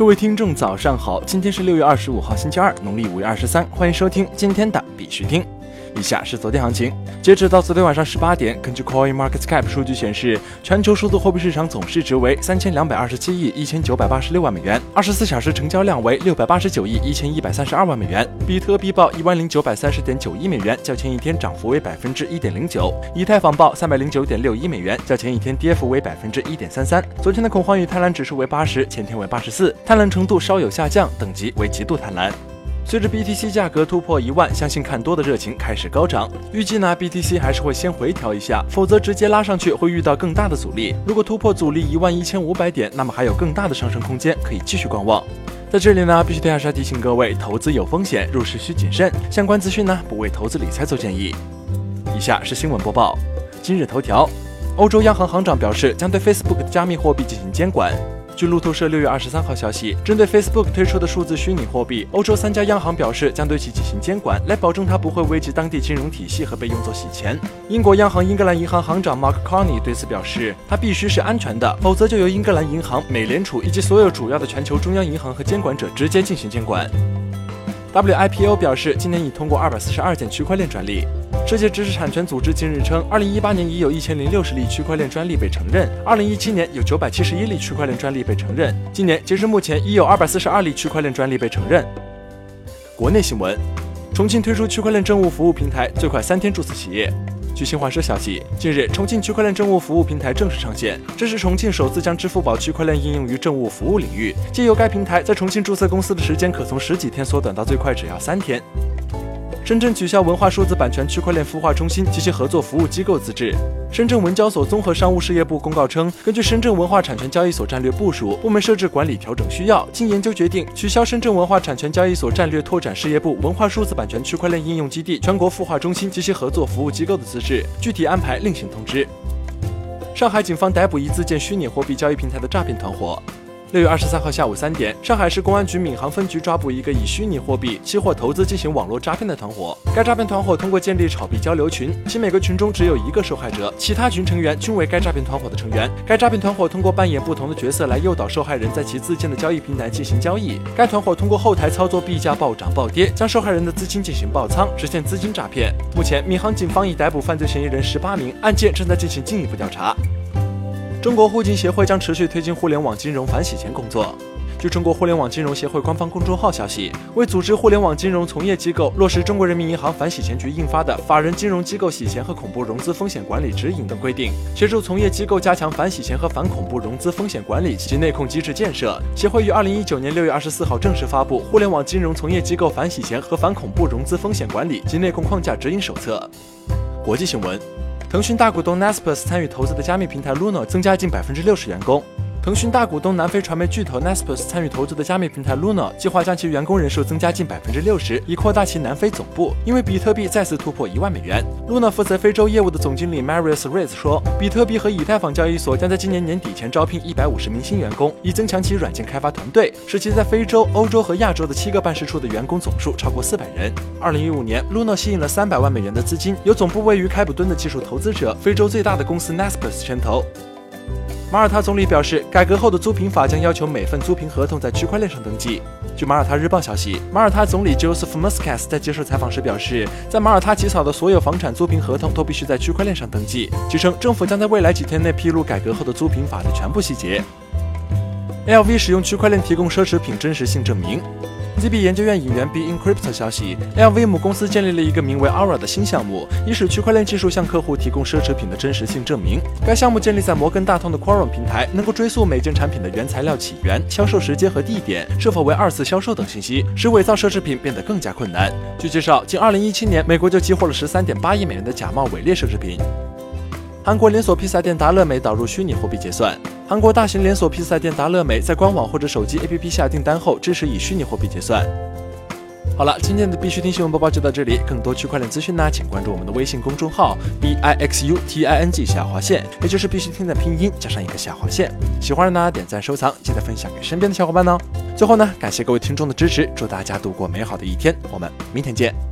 各位听众，早上好！今天是六月二十五号，星期二，农历五月二十三。欢迎收听今天的必须听。以下是昨天行情，截止到昨天晚上十八点，根据 Coin Market Cap 数据显示，全球数字货币市场总市值为三千两百二十七亿一千九百八十六万美元，二十四小时成交量为六百八十九亿一千一百三十二万美元。比特币报一万零九百三十点九亿美元，较前一天涨幅为百分之一点零九。以太坊报三百零九点六一美元，较前一天跌幅为百分之一点三三。昨天的恐慌与贪婪指数为八十，前天为八十四，贪婪程度稍有下降，等级为极度贪婪。随着 BTC 价格突破一万，相信看多的热情开始高涨。预计呢，BTC 还是会先回调一下，否则直接拉上去会遇到更大的阻力。如果突破阻力一万一千五百点，那么还有更大的上升空间，可以继续观望。在这里呢，必须要提醒各位，投资有风险，入市需谨慎。相关资讯呢，不为投资理财做建议。以下是新闻播报。今日头条：欧洲央行行长表示，将对 Facebook 的加密货币进行监管。据路透社六月二十三号消息，针对 Facebook 推出的数字虚拟货币，欧洲三家央行表示将对其进行监管，来保证它不会危及当地金融体系和被用作洗钱。英国央行英格兰银行行长 Mark Carney 对此表示，它必须是安全的，否则就由英格兰银行、美联储以及所有主要的全球中央银行和监管者直接进行监管。WIPO 表示，今年已通过二百四十二件区块链专利。世界知识产权组织近日称，二零一八年已有一千零六十例区块链专利被承认，二零一七年有九百七十一例区块链专利被承认，今年截至目前已有二百四十二例区块链专利被承认。国内新闻：重庆推出区块链政务服务平台，最快三天注册企业。据新华社消息，近日重庆区块链政务服务平台正式上线，这是重庆首次将支付宝区块链应用于政务服务领域。借由该平台，在重庆注册公司的时间可从十几天缩短到最快只要三天。深圳取消文化数字版权区块链孵化中心及其合作服务机构资质。深圳文交所综合商务事业部公告称，根据深圳文化产权交易所战略部署、部门设置管理调整需要，经研究决定取消深圳文化产权交易所战略拓展事业部文化数字版权区块链应用基地全国孵化中心及其合作服务机构的资质，具体安排另行通知。上海警方逮捕一自建虚拟货币交易平台的诈骗团伙。六月二十三号下午三点，上海市公安局闵行分局抓捕一个以虚拟货币、期货投资进行网络诈骗的团伙。该诈骗团伙通过建立炒币交流群，其每个群中只有一个受害者，其他群成员均为该诈骗团伙的成员。该诈骗团伙通过扮演不同的角色来诱导受害人在其自建的交易平台进行交易。该团伙通过后台操作币价暴涨暴跌，将受害人的资金进行爆仓，实现资金诈骗。目前，闵行警方已逮捕犯罪嫌疑人十八名，案件正在进行进一步调查。中国互金协会将持续推进互联网金融反洗钱工作。据中国互联网金融协会官方公众号消息，为组织互联网金融从业机构落实中国人民银行反洗钱局印发的《法人金融机构洗钱和恐怖融资风险管理指引》等规定，协助从业机构加强反洗钱和反恐怖融资风险管理及内控机制建设。协会于二零一九年六月二十四号正式发布《互联网金融从业机构反洗钱和反恐怖融资风险管理及内控框架指引手册》。国际新闻。腾讯大股东 Naspers 参与投资的加密平台 Luno 增加近百分之六十员工。腾讯大股东南非传媒巨头 Naspers 参与投资的加密平台 Luna 计划将其员工人数增加近百分之六十，以扩大其南非总部。因为比特币再次突破一万美元，Luna 负责非洲业务的总经理 Marius Reyes 说，比特币和以太坊交易所将在今年年底前招聘一百五十名新员工，以增强其软件开发团队，使其在非洲、欧洲和亚洲的七个办事处的员工总数超过四百人。二零一五年，Luna 吸引了三百万美元的资金，由总部位于开普敦的技术投资者、非洲最大的公司 Naspers 牵头。马耳他总理表示，改革后的租赁法将要求每份租赁合同在区块链上登记。据马耳他日报消息，马耳他总理 Joseph Muscat 在接受采访时表示，在马耳他起草的所有房产租赁合同都必须在区块链上登记。据称，政府将在未来几天内披露改革后的租赁法的全部细节。LV 使用区块链提供奢侈品真实性证明。ZB 研究院引援 Be Encrypt 消息，LV 母公司建立了一个名为 Aura 的新项目，以使区块链技术向客户提供奢侈品的真实性证明。该项目建立在摩根大通的 Quorum 平台，能够追溯每件产品的原材料起源、销售时间和地点、是否为二次销售等信息，使伪造奢侈品变得更加困难。据介绍，仅2017年，美国就激活了13.8亿美元的假冒伪劣奢侈品。韩国连锁披萨店达乐美导入虚拟货币结算。韩国大型连锁披萨店达乐美在官网或者手机 APP 下订单后，支持以虚拟货币结算。好了，今天的必须听新闻播报就到这里。更多区块链资讯呢，请关注我们的微信公众号 b i x u t i n g 下划线，也就是必须听的拼音加上一个下划线。喜欢的呢，点赞收藏，记得分享给身边的小伙伴哦。最后呢，感谢各位听众的支持，祝大家度过美好的一天，我们明天见。